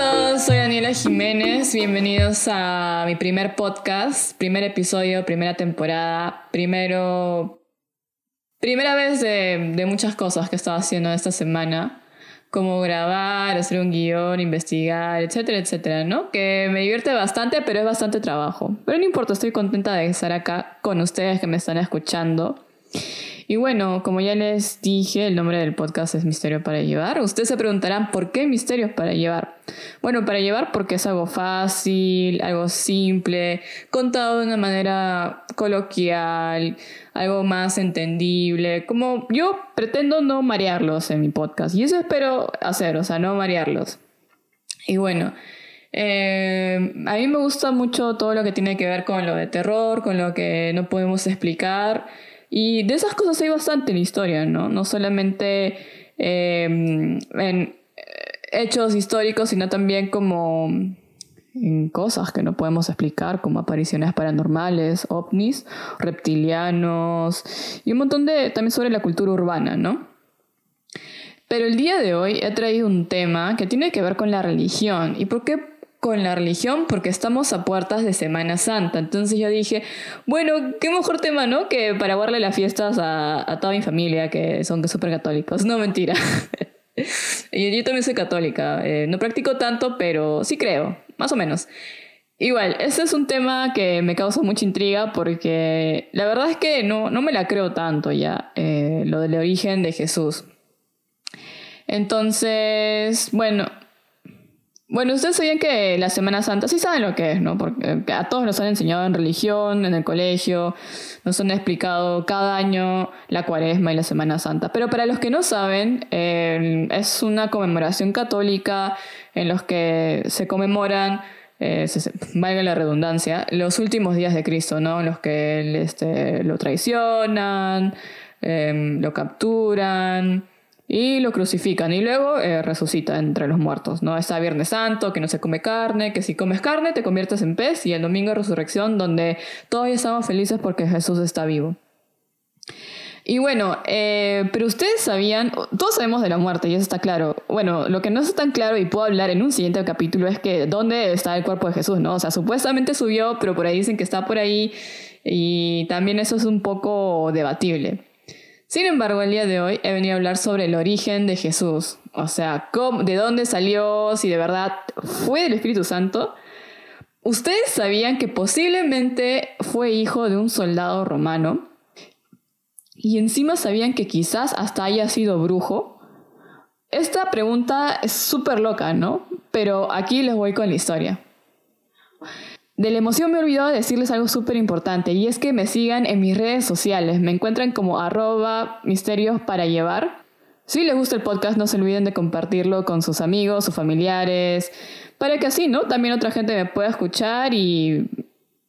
todos, soy Daniela Jiménez, bienvenidos a mi primer podcast, primer episodio, primera temporada, primero, primera vez de, de muchas cosas que estaba haciendo esta semana, como grabar, hacer un guion, investigar, etcétera, etcétera, ¿no? Que me divierte bastante, pero es bastante trabajo. Pero no importa, estoy contenta de estar acá con ustedes que me están escuchando. Y bueno, como ya les dije, el nombre del podcast es Misterio para Llevar. Ustedes se preguntarán, ¿por qué Misterios para Llevar? Bueno, para llevar porque es algo fácil, algo simple, contado de una manera coloquial, algo más entendible. Como yo pretendo no marearlos en mi podcast. Y eso espero hacer, o sea, no marearlos. Y bueno, eh, a mí me gusta mucho todo lo que tiene que ver con lo de terror, con lo que no podemos explicar. Y de esas cosas hay bastante en historia, ¿no? No solamente em, en eh, hechos históricos, sino también como en cosas que no podemos explicar, como apariciones paranormales, ovnis, reptilianos y un montón de también sobre la cultura urbana, ¿no? Pero el día de hoy he traído un tema que tiene que ver con la religión. ¿Y por qué con la religión porque estamos a puertas de Semana Santa. Entonces yo dije, bueno, qué mejor tema, ¿no? Que para guardarle las fiestas a, toda mi familia, que son súper católicos. No, mentira. y yo también soy católica. Eh, no practico tanto, pero sí creo, más o menos. Igual, ese es un tema que me causa mucha intriga porque la verdad es que no, no me la creo tanto ya, eh, lo del origen de Jesús. Entonces, bueno, bueno, ustedes sabían que la Semana Santa, sí saben lo que es, ¿no? Porque a todos nos han enseñado en religión, en el colegio, nos han explicado cada año la cuaresma y la Semana Santa. Pero para los que no saben, eh, es una conmemoración católica en los que se conmemoran, eh, valga la redundancia, los últimos días de Cristo, ¿no? En los que este, lo traicionan, eh, lo capturan y lo crucifican y luego eh, resucita entre los muertos, ¿no? Está Viernes Santo, que no se come carne, que si comes carne te conviertes en pez y el domingo de resurrección donde todos estamos felices porque Jesús está vivo. Y bueno, eh, pero ustedes sabían, todos sabemos de la muerte y eso está claro. Bueno, lo que no está tan claro y puedo hablar en un siguiente capítulo es que dónde está el cuerpo de Jesús, ¿no? O sea, supuestamente subió, pero por ahí dicen que está por ahí y también eso es un poco debatible. Sin embargo, el día de hoy he venido a hablar sobre el origen de Jesús, o sea, de dónde salió, si de verdad fue del Espíritu Santo. ¿Ustedes sabían que posiblemente fue hijo de un soldado romano? Y encima sabían que quizás hasta haya sido brujo. Esta pregunta es súper loca, ¿no? Pero aquí les voy con la historia. De la emoción me he olvidado decirles algo súper importante y es que me sigan en mis redes sociales. Me encuentran como arroba misterios para llevar. Si les gusta el podcast, no se olviden de compartirlo con sus amigos, sus familiares, para que así, ¿no? También otra gente me pueda escuchar y,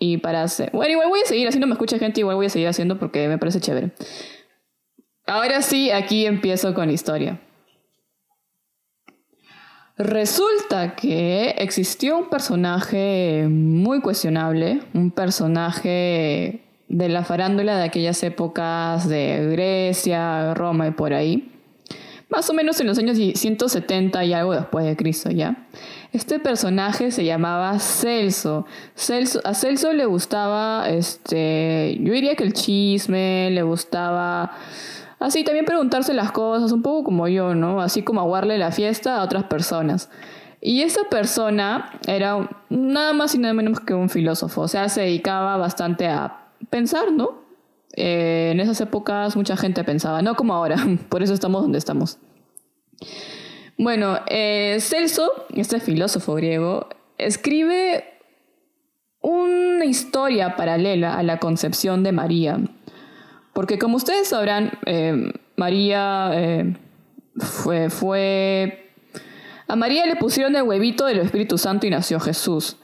y para hacer... Bueno, igual voy a seguir haciendo, me escucha gente, igual voy a seguir haciendo porque me parece chévere. Ahora sí, aquí empiezo con la historia. Resulta que existió un personaje muy cuestionable, un personaje de la farándula de aquellas épocas de Grecia, Roma y por ahí, más o menos en los años 170 y algo después de Cristo ya. Este personaje se llamaba Celso. Celso a Celso le gustaba, este, yo diría que el chisme, le gustaba Así también preguntarse las cosas, un poco como yo, ¿no? Así como aguarle la fiesta a otras personas. Y esa persona era nada más y nada menos que un filósofo, o sea, se dedicaba bastante a pensar, ¿no? Eh, en esas épocas mucha gente pensaba, no como ahora, por eso estamos donde estamos. Bueno, eh, Celso, este filósofo griego, escribe una historia paralela a la concepción de María. Porque como ustedes sabrán, eh, María eh, fue. A María le pusieron el huevito del Espíritu Santo y nació Jesús.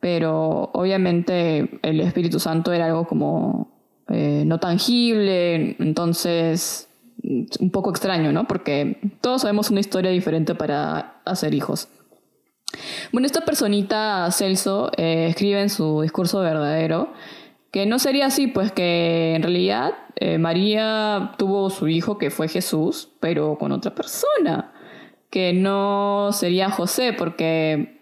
Pero obviamente el Espíritu Santo era algo como eh, no tangible, entonces un poco extraño, ¿no? Porque todos sabemos una historia diferente para hacer hijos. Bueno, esta personita, Celso, escribe en su discurso verdadero que no sería así, pues que en realidad eh, María tuvo su hijo que fue Jesús, pero con otra persona, que no sería José, porque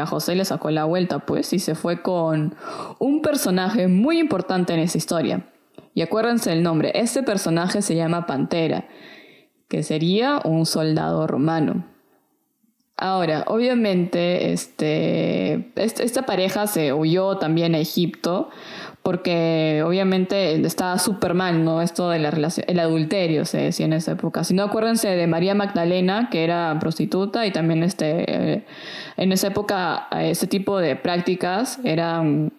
a José le sacó la vuelta, pues, y se fue con un personaje muy importante en esa historia. Y acuérdense el nombre, este personaje se llama Pantera, que sería un soldado romano. Ahora, obviamente, este, esta pareja se huyó también a Egipto porque obviamente estaba súper mal, ¿no? Esto de la relación, el adulterio se decía en esa época. Si no, acuérdense de María Magdalena, que era prostituta, y también este, en esa época ese tipo de prácticas eran,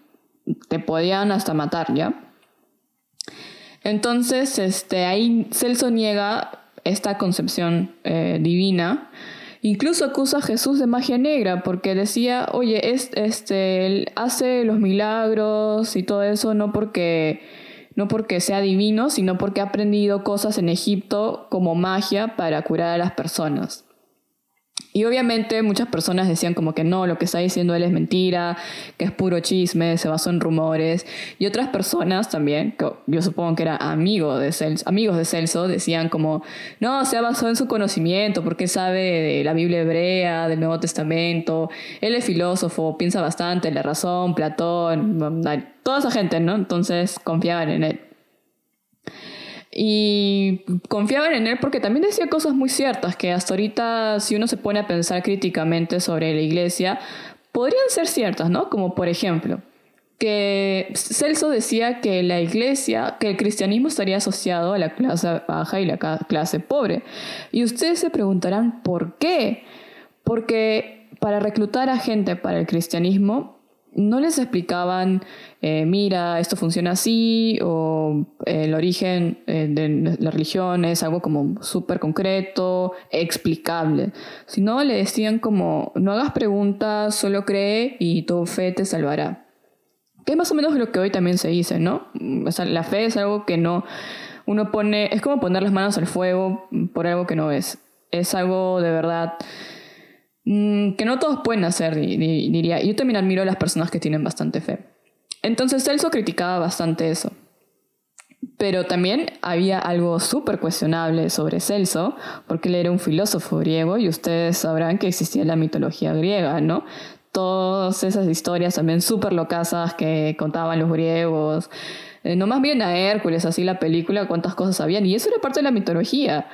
te podían hasta matar, ¿ya? Entonces, este, ahí Celso niega esta concepción eh, divina Incluso acusa a Jesús de magia negra porque decía, oye, es, este, él hace los milagros y todo eso no porque, no porque sea divino, sino porque ha aprendido cosas en Egipto como magia para curar a las personas. Y obviamente muchas personas decían como que no, lo que está diciendo él es mentira, que es puro chisme, se basó en rumores. Y otras personas también, que yo supongo que eran amigo de Celso, amigos de Celso, decían como, no, se basó en su conocimiento, porque sabe de la Biblia hebrea, del Nuevo Testamento, él es filósofo, piensa bastante, la razón, Platón, toda esa gente, ¿no? Entonces confiaban en él. Y confiaban en él porque también decía cosas muy ciertas, que hasta ahorita si uno se pone a pensar críticamente sobre la iglesia, podrían ser ciertas, ¿no? Como por ejemplo, que Celso decía que la iglesia, que el cristianismo estaría asociado a la clase baja y la clase pobre. Y ustedes se preguntarán, ¿por qué? Porque para reclutar a gente para el cristianismo, no les explicaban, eh, mira, esto funciona así, o eh, el origen eh, de la religión es algo como súper concreto, explicable, sino le decían como, no hagas preguntas, solo cree y tu fe te salvará. Que es más o menos lo que hoy también se dice, ¿no? O sea, la fe es algo que no, uno pone, es como poner las manos al fuego por algo que no es. Es algo de verdad que no todos pueden hacer, diría. Yo también admiro a las personas que tienen bastante fe. Entonces Celso criticaba bastante eso. Pero también había algo súper cuestionable sobre Celso, porque él era un filósofo griego y ustedes sabrán que existía la mitología griega, ¿no? Todas esas historias también súper locasas que contaban los griegos. Eh, no más bien a Hércules, así la película, cuántas cosas habían. Y eso era parte de la mitología.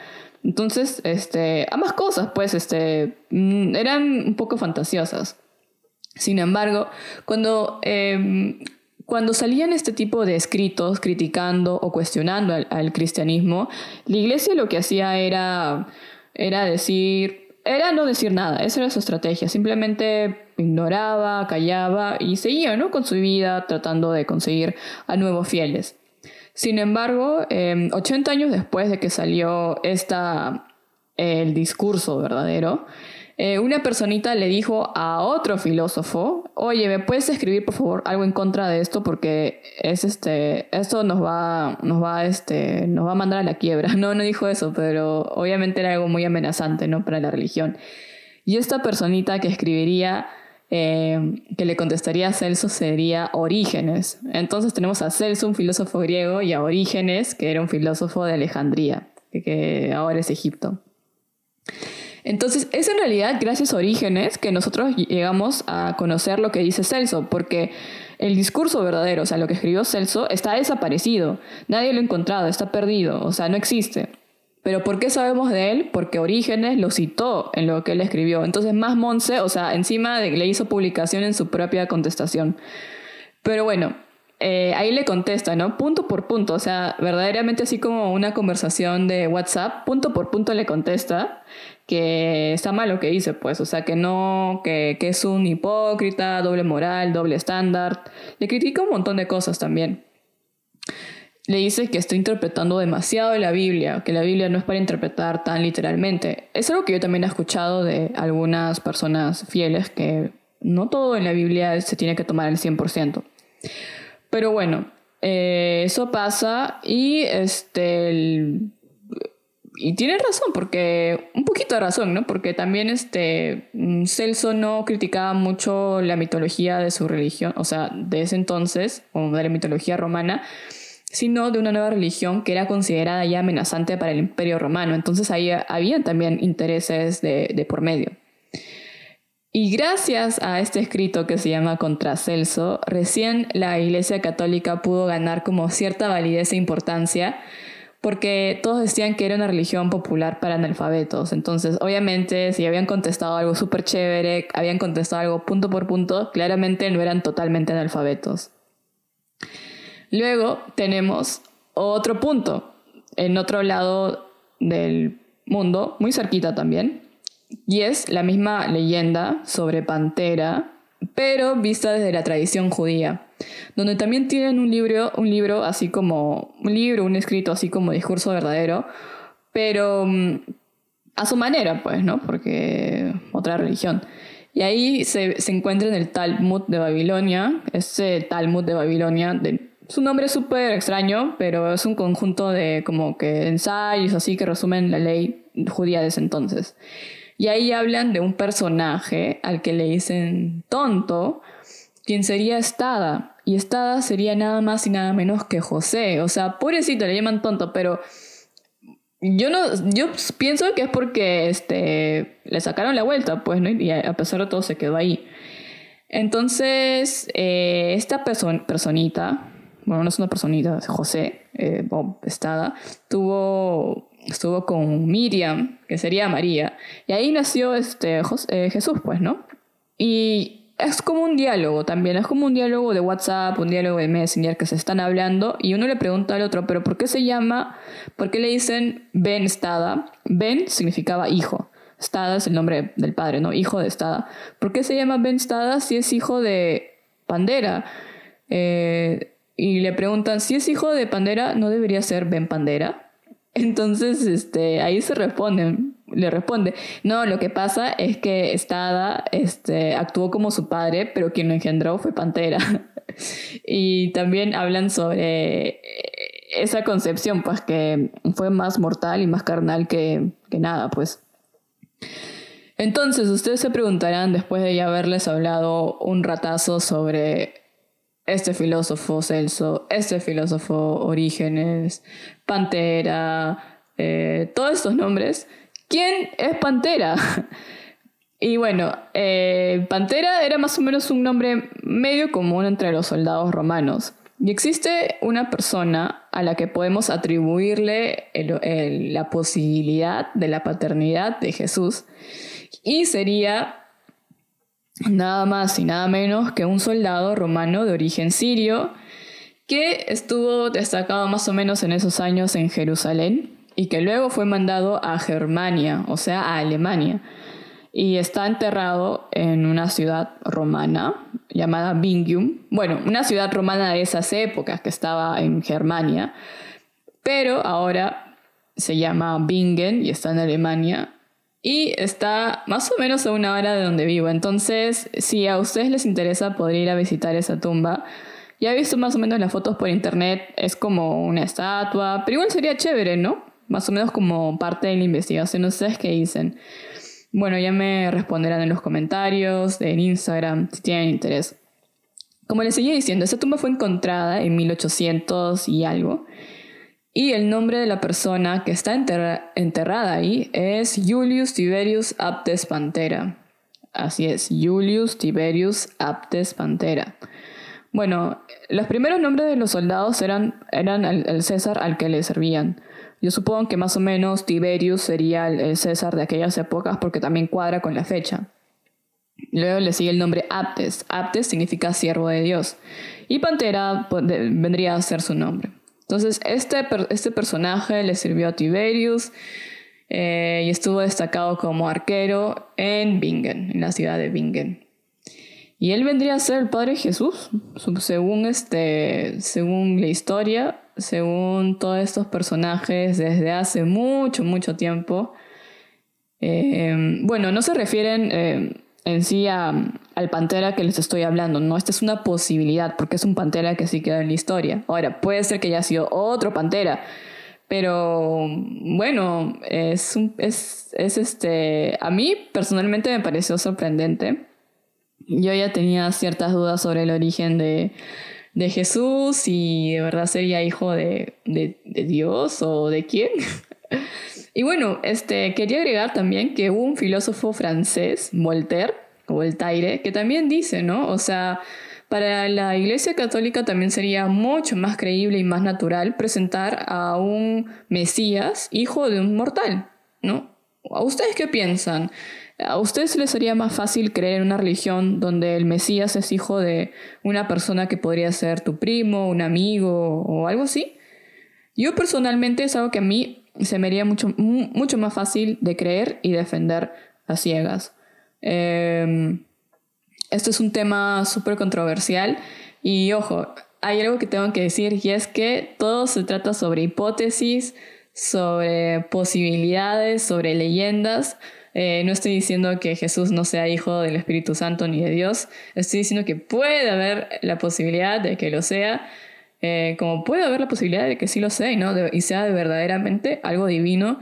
Entonces, este, ambas cosas, pues, este, mm, eran un poco fantasiosas. Sin embargo, cuando, em, cuando salían este tipo de escritos criticando o cuestionando al, cristianismo, la iglesia lo que hacía era, era decir, era no decir nada, esa era su estrategia, simplemente ignoraba, callaba y seguía ¿no? con su vida tratando de conseguir a nuevos fieles. Sin embargo, 80 em, años después de que salió esta, el discurso verdadero, eh, una personita le dijo a otro filósofo, oye, ¿me puedes escribir por favor algo en contra de esto? Porque es este, esto nos va, nos va, este, nos va a mandar a la quiebra. No, no dijo eso, pero obviamente era algo muy amenazante, ¿no? Para la religión. Y esta personita que escribiría eh, que le contestaría a Celso sería Orígenes. Entonces tenemos a Celso, un filósofo griego, y a Orígenes, que era un filósofo de Alejandría, que ahora es Egipto. Entonces es en realidad gracias a Orígenes que nosotros llegamos a conocer lo que dice Celso, porque el discurso verdadero, o sea, lo que escribió Celso, está desaparecido, nadie lo ha encontrado, está perdido, o sea, no existe. Pero ¿por qué sabemos de él? Porque Orígenes lo citó en lo que él escribió. Entonces, más Monse, o sea, encima le hizo publicación en su propia contestación. Pero bueno, eh, ahí le contesta, ¿no? Punto por punto, o sea, verdaderamente así como una conversación de WhatsApp, punto por punto le contesta que está mal lo que dice, pues, o sea, que no, que, que es un hipócrita, doble moral, doble estándar. Le critica un montón de cosas también le dice que está interpretando demasiado la Biblia, que la Biblia no es para interpretar tan literalmente. Es algo que yo también he escuchado de algunas personas fieles, que no todo en la Biblia se tiene que tomar al 100%. Pero bueno, eh, eso pasa y este... y tiene razón, porque un poquito de razón, ¿no? Porque también este Celso no criticaba mucho la mitología de su religión, o sea, de ese entonces, o de la mitología romana, sino de una nueva religión que era considerada ya amenazante para el imperio romano. Entonces ahí había también intereses de, de por medio. Y gracias a este escrito que se llama Contra Celso, recién la Iglesia Católica pudo ganar como cierta validez e importancia porque todos decían que era una religión popular para analfabetos. Entonces, obviamente, si habían contestado algo súper chévere, habían contestado algo punto por punto, claramente no eran totalmente analfabetos. Luego tenemos otro punto, en otro lado del mundo, muy cerquita también, y es la misma leyenda sobre Pantera, pero vista desde la tradición judía, donde también tienen un libro, un libro así como un libro, un escrito así como discurso verdadero, pero mm, a su manera, pues, ¿no? Porque otra religión. Y ahí se, encuentra en el Talmud de Babilonia, ese Talmud de Babilonia, de, su nombre es súper extraño, pero es un conjunto de como que ensayos así que resumen la ley judía de ese entonces. Y ahí hablan de un personaje al que le dicen tonto, quien sería Estada. Y Estada sería nada más y nada menos que José. O sea, pobrecito, le llaman tonto, pero yo no, yo pienso que es porque este, le sacaron la vuelta, pues, ¿no? Y a pesar de todo se quedó ahí. Entonces, eh, esta personita, bueno, no es una personita, José, eh, Bob Estada, tuvo estuvo con Miriam, que sería María, y ahí nació este, eh, Jesús, pues, ¿no? Y es como un diálogo también, es como un diálogo de WhatsApp, un diálogo de Messenger que se están hablando y uno le pregunta al otro, pero ¿por qué se llama, por qué le dicen Ben Stada? Ben significaba hijo. Stada es el nombre del padre, ¿no? Hijo de Stada. ¿Por qué se llama Ben Stada si es hijo de Pandera? Eh, y le preguntan, si es hijo de Pandera, ¿no debería ser Ben Pandera? Entonces, este, ahí se responden, le responde, no, lo que pasa es que Estada este, actuó como su padre, pero quien lo engendró fue Pantera. y también hablan sobre esa concepción, pues que fue más mortal y más carnal que, que nada, pues. Entonces, ustedes se preguntarán, después de ya haberles hablado un ratazo sobre este filósofo Celso, este filósofo Orígenes, Pantera, eh, todos estos nombres. ¿Quién es Pantera? y bueno, eh, Pantera era más o menos un nombre medio común entre los soldados romanos. Y existe una persona a la que podemos atribuirle la posibilidad de la paternidad de Jesús. Y sería nada más y nada menos que un soldado romano de origen sirio que estuvo destacado más o menos en esos años en Jerusalén y que luego fue mandado a Germania, o sea, a Alemania, y está enterrado en una ciudad romana llamada Bingium, bueno, una ciudad romana de esas épocas que estaba en Germania, pero ahora se llama Bingen y está en Alemania y está más o menos a una hora de donde vivo. Entonces, si a ustedes les interesa, podría ir a visitar esa tumba. Ya he visto más o menos las fotos por internet, es como una estatua, pero igual sería chévere, ¿no? Más o menos como parte de la investigación, sé qué dicen. Bueno, ya me responderán en los comentarios, en Instagram, si tienen interés. Como les seguía diciendo, esa tumba fue encontrada en 1800 y algo. Y el nombre de la persona que está enterrada ahí es Julius Tiberius Aptes Pantera. Así es, Julius Tiberius Aptes Pantera. Bueno, los primeros nombres de los soldados eran, el, César al que le servían. Yo supongo que más o menos Tiberius sería el, César de aquellas épocas porque también cuadra con la fecha. Luego le sigue el nombre Aptes. Aptes significa siervo de Dios. Y Pantera pues, vendría a ser su nombre. Entonces, este, este personaje le sirvió a Tiberius eh, y estuvo destacado como arquero en Bingen, en la ciudad de Bingen. Y él vendría a ser el Padre Jesús, según, este, según la historia, según todos estos personajes desde hace mucho, mucho tiempo. Eh, bueno, no se refieren eh, en sí al Pantera que les estoy hablando, ¿no? Esta es una posibilidad, porque es un Pantera que sí queda en la historia. Ahora, puede ser que haya sido otro Pantera, pero bueno, es, es, es este... A mí personalmente me pareció sorprendente. Yo ya tenía ciertas dudas sobre el origen de de Jesús y de verdad sería hijo de, de, de Dios o de quién. y bueno, este, quería agregar también que hubo un filósofo francés, Voltaire, Voltaire, que también dice, ¿no? O sea, para la Iglesia Católica también sería mucho más creíble y más natural presentar a un Mesías, hijo de un mortal, ¿no? ¿A ustedes qué piensan? ¿A ustedes les sería más fácil creer en una religión donde el Mesías es hijo de una persona que podría ser tu primo, un amigo o algo así? Yo personalmente es algo que a mí se me haría mucho, mucho más fácil de creer y defender a ciegas. Em, esto es un tema súper controversial y ojo, hay algo que tengo que decir y es que todo se trata sobre hipótesis, sobre posibilidades, sobre leyendas. Eh, no estoy diciendo que Jesús no sea hijo del Espíritu Santo ni de Dios, estoy diciendo que puede haber la posibilidad de que lo sea, eh, como puede haber la posibilidad de que sí lo sea y, ¿no? y sea verdaderamente algo divino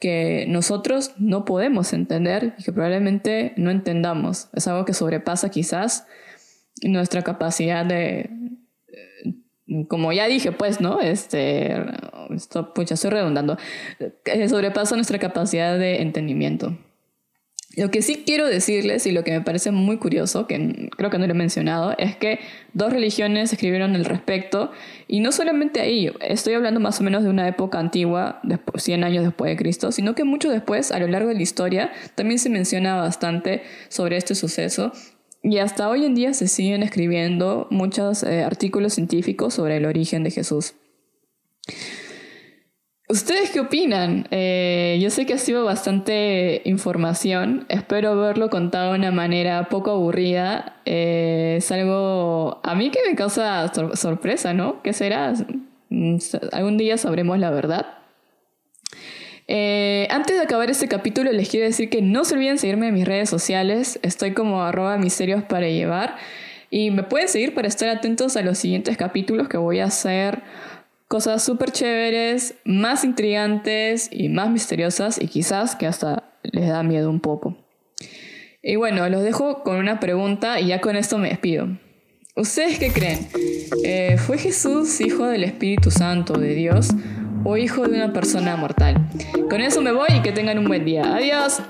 que nosotros no podemos entender y que probablemente no entendamos. Es algo que sobrepasa quizás nuestra capacidad de, como ya dije, pues, ¿no? Este, esto, pucha, estoy redundando, eh, sobrepasa nuestra capacidad de entendimiento. Lo que sí quiero decirles y lo que me parece muy curioso, que creo que no lo he mencionado, es que dos religiones escribieron al respecto y no solamente ahí, estoy hablando más o menos de una época antigua, 100 años después de Cristo, sino que mucho después, a lo largo de la historia, también se menciona bastante sobre este suceso y hasta hoy en día se siguen escribiendo muchos eh, artículos científicos sobre el origen de Jesús. ¿Ustedes qué opinan? Eh, yo sé que ha sido bastante información. Espero haberlo contado de una manera poco aburrida. Eh, es algo a mí que me causa sorpresa, ¿no? ¿Qué será? Mm, algún día sabremos la verdad. Eh, antes de acabar este capítulo les quiero decir que no se olviden seguirme en mis redes sociales. Estoy como arroba misterios para llevar. Y me pueden seguir para estar atentos a los siguientes capítulos que voy a hacer cosas súper chéveres, más intrigantes y más misteriosas y quizás que hasta les da miedo un poco. Y bueno, los dejo con una pregunta y ya con esto me despido. ¿Ustedes qué creen? Eh, ¿Fue Jesús hijo del Espíritu Santo de Dios o hijo de una persona mortal? Con eso me voy y que tengan un buen día. Adiós.